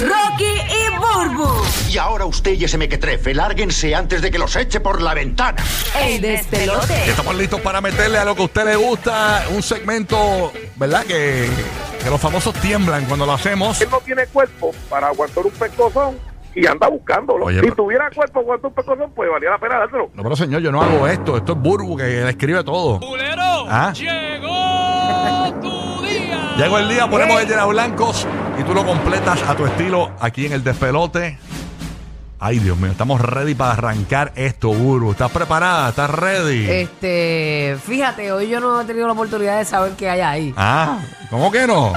Rocky y Burbu. Y ahora usted y ese mequetrefe, lárguense antes de que los eche por la ventana. El despelote. Estamos listos para meterle a lo que a usted le gusta. Un segmento, ¿verdad? Que, que los famosos tiemblan cuando lo hacemos. Él no tiene cuerpo para aguantar un pescozón y anda buscándolo. Oye, si pero- tuviera cuerpo para aguantar un pescozón, pues valía la pena dárselo. No, pero señor, yo no hago esto. Esto es Burbu que le escribe todo. Bulero, Ah. llegó tu día. Llegó el día, ponemos el llena blancos y tú lo completas a tu estilo aquí en el despelote. Ay, Dios mío, estamos ready para arrancar esto, Burbu. ¿Estás preparada? ¿Estás ready? Este, fíjate, hoy yo no he tenido la oportunidad de saber qué hay ahí. Ah, ¿cómo que no?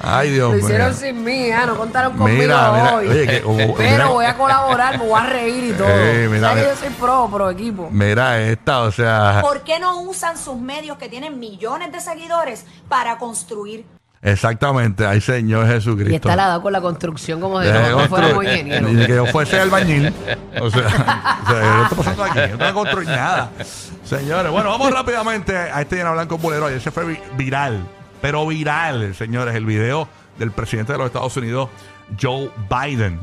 Ay, Dios Lo mío. hicieron sin mí, ah, no contaron conmigo Mira, mira, hoy. oye, que- oh, Pero mira- voy a colaborar, me voy a reír y todo. Eh, mira, ¿Sabes que mira. yo soy pro, pro equipo. Mira esta, o sea, ¿Por qué no usan sus medios que tienen millones de seguidores para construir? Exactamente, ay Señor Jesucristo. Y está al lado con la construcción como de no, fuera muy ingeniero. Ni que yo fuese albañil. O sea, o sea, ¿qué está pasando aquí? No que construir nada. Señores, bueno, vamos rápidamente a este llena blanco bulero. Ayer se fue vi- viral, pero viral, señores, el video del presidente de los Estados Unidos, Joe Biden.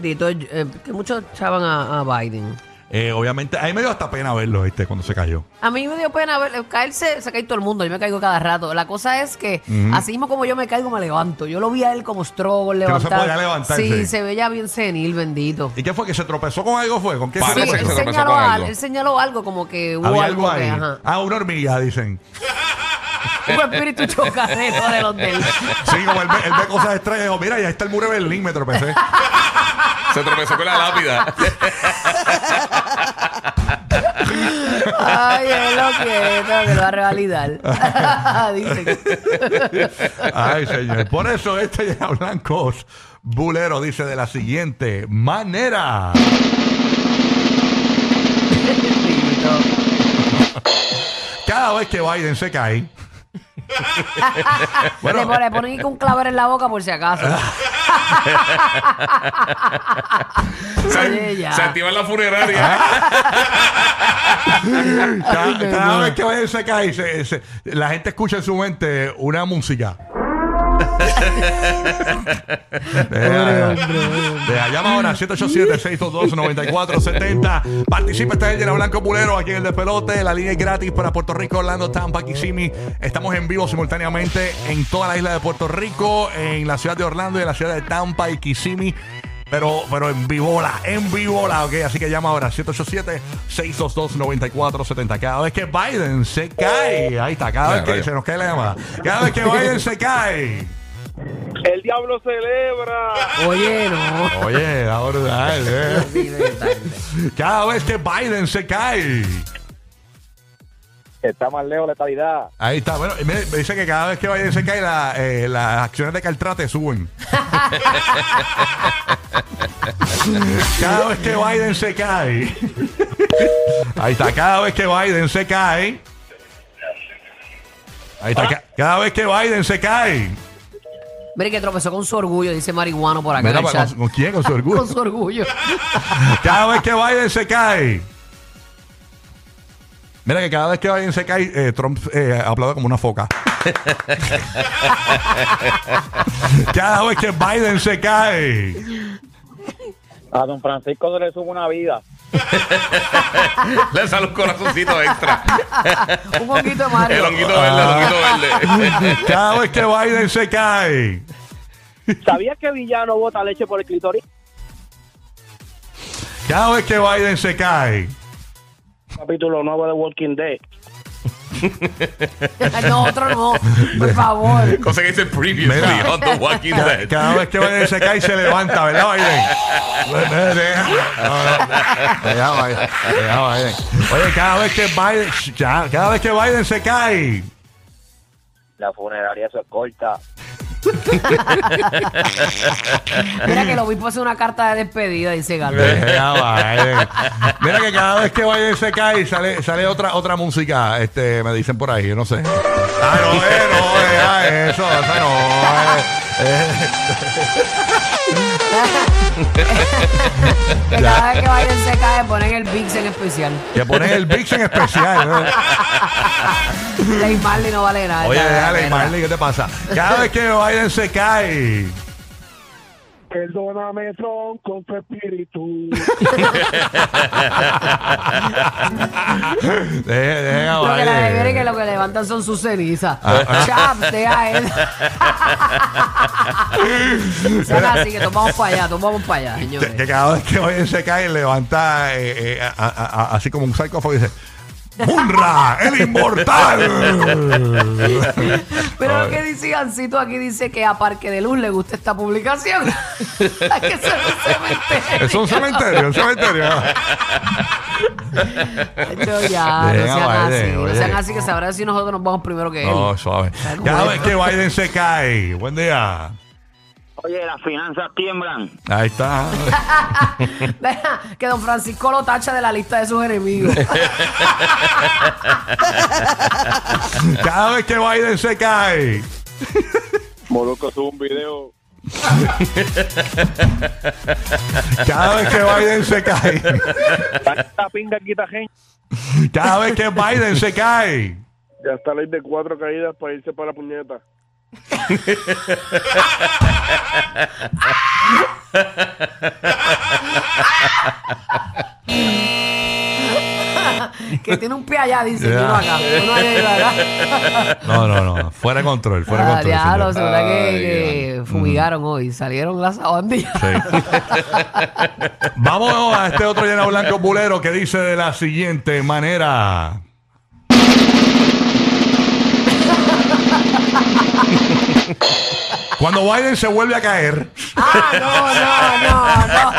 Dito, eh, que muchos echaban a, a Biden. Eh, obviamente, a mí me dio hasta pena verlo, ¿viste? Cuando se cayó. A mí me dio pena ver, eh, caerse, se cae todo el mundo, yo me caigo cada rato. La cosa es que, así mismo como yo me caigo, me levanto. Yo lo vi a él como struggle, no se levantar. podía levantarse. Sí, se veía bien senil, bendito. ¿Y qué fue? ¿Que se tropezó con algo? ¿Fue? ¿Con qué Sí, se que él tropezó? se tropezó señaló, con al- algo. él señaló algo como que hubo Había algo, que, ahí. ajá. Ah, una hormiga, dicen. Un espíritu chocarrero de los de él. Sí, como él ve, él ve cosas extrañas. Mira, ya está el muro de Berlín, me tropecé. Se tropezó con la lápida. Ay, es lo que que lo va a revalidar. Dicen. Ay, señor. Por eso este llena blancos bulero dice de la siguiente manera. Cada vez que Biden se cae. Le bueno, pone- le ponen un claver en la boca por si acaso. Se activa en la funeraria. cada, cada vez que Biden se cae, se- se- la gente escucha en su mente una música. Deja, llama ahora 787-622-9470. Participa este es el Llena Blanco Bulero aquí en el Despelote. La línea es gratis para Puerto Rico, Orlando, Tampa, Kissimmee. Estamos en vivo simultáneamente en toda la isla de Puerto Rico, en la ciudad de Orlando y en la ciudad de Tampa y Kissimmee. Pero, pero en vivola, en vivola, ok. Así que llama ahora 787-622-9470. Cada vez que Biden se cae, ahí está, cada vez que se nos cae la llamada. Cada vez que Biden se cae. El diablo celebra. Oye, no. Oye, eh. Sí, de verdad. Cada vez que Biden se cae. Está más lejos la estabilidad. Ahí está. Bueno, me, me dice que cada vez que Biden se cae, la, eh, las acciones de Caltrate suben. cada vez que Biden se cae. Ahí está. Cada vez que Biden se cae. Ahí está. ca- Cada vez que Biden se cae. Mire que tropezó con su orgullo, dice marihuano por acá Mira, en el ¿con, chat. con quién? Con su orgullo. Con su orgullo. Cada vez que Biden se cae. Mira que cada vez que Biden se cae, eh, Trump eh, aplaude como una foca. cada vez que Biden se cae. A don Francisco se le sube una vida. Le sale un corazoncito extra. Un poquito de Mario. El honguito verde, el honguito verde. Cada vez que Biden se cae. ¿Sabías que Villano bota leche por el clitoris? Cada vez que Biden se cae. Capítulo nuevo de Walking Dead. No, otro no. Por favor. Cosa que dice previously Mira. on The Walking Cada, Dead. cada vez que Biden se cae, se levanta, ¿verdad, Biden? Bueno, deja- no, no. Deja, Biden. Deja, Biden. Oye, cada vez que Biden, ya, cada vez que Biden se cae. La funeraria se corta. Mira que el obispo hace una carta de despedida, dice. Deja, Biden. Mira que cada vez que Biden se cae, sale, sale otra, otra música, este, me dicen por ahí, yo no sé. Ah, no, eh, no, deja eso, eso eh, eh. cada vez que Biden se cae, ponen el Vix en especial. Que ponen el Vix en especial. ¿no? Ley Marley no vale nada. Oye, déjale. Marley, ¿qué te pasa? Cada vez que Biden se cae. Perdóname, Tron, con tu espíritu. Deje- dejen a Lo que la Biden. bebé que lo que levantan son sus cenizas. Ah, Chaps, deja él. Sean así que tomamos para allá, tomamos para allá, Que, señores. que cada vez que Biden se cae, levanta eh, eh, a- a- a- así como un sarcófago y dice: ¡Munra! ¡El inmortal! Pero lo que dice Gancito aquí dice que a Parque de Luz le gusta esta publicación. que es un cementerio. es un cementerio, un cementerio. Yo ya, no Dejen sean Biden, así, no oye. sean así que sabrán si nosotros nos vamos primero que él. No, suave. Cada vez que Biden se cae, buen día. Oye, las finanzas tiemblan. Ahí está. Deja que don Francisco lo tacha de la lista de sus enemigos. Cada vez que Biden se cae. Moluco sube un video. Cada vez que Biden se cae. Esta pinga quita gente. Cada vez que Biden se cae. Ya está ley de cuatro caídas para irse para la puñeta. Que tiene un pie allá, dice Ya. uno acá. Uno allá. No, no, no. Fuera de control, fuera de Ah, control. se verdad que, que fumigaron hoy. Salieron las sabandillas. Sí. Vamos a este otro lleno blanco bulero que dice de la siguiente manera. Cuando Biden se vuelve a caer, Ah, no, no, no, no.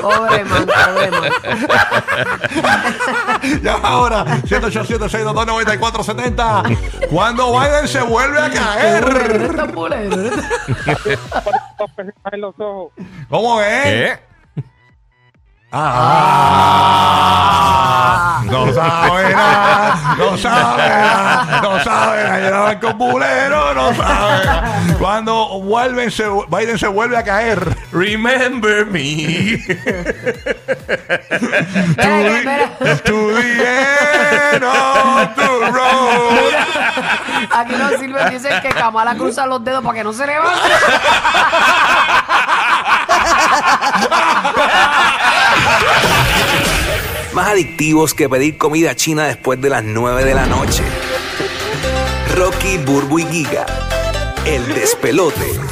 pobre man, pobre man. ya ahora, 787-622-9470. Cuando Biden se vuelve a caer. ¿cómo es? ¿Qué? Ah, no sabe nada, no sabe nada, no sabe nada. Llegaban con bulero, no sabe nada. Cuando vuelven, se, Biden se vuelve a caer. Remember me. End of the road. Aquí no sirve, dicen que Kamala cruza los dedos para que no se levante. Adictivos que pedir comida china después de las 9 de la noche. Rocky, Burbu y Giga. El despelote.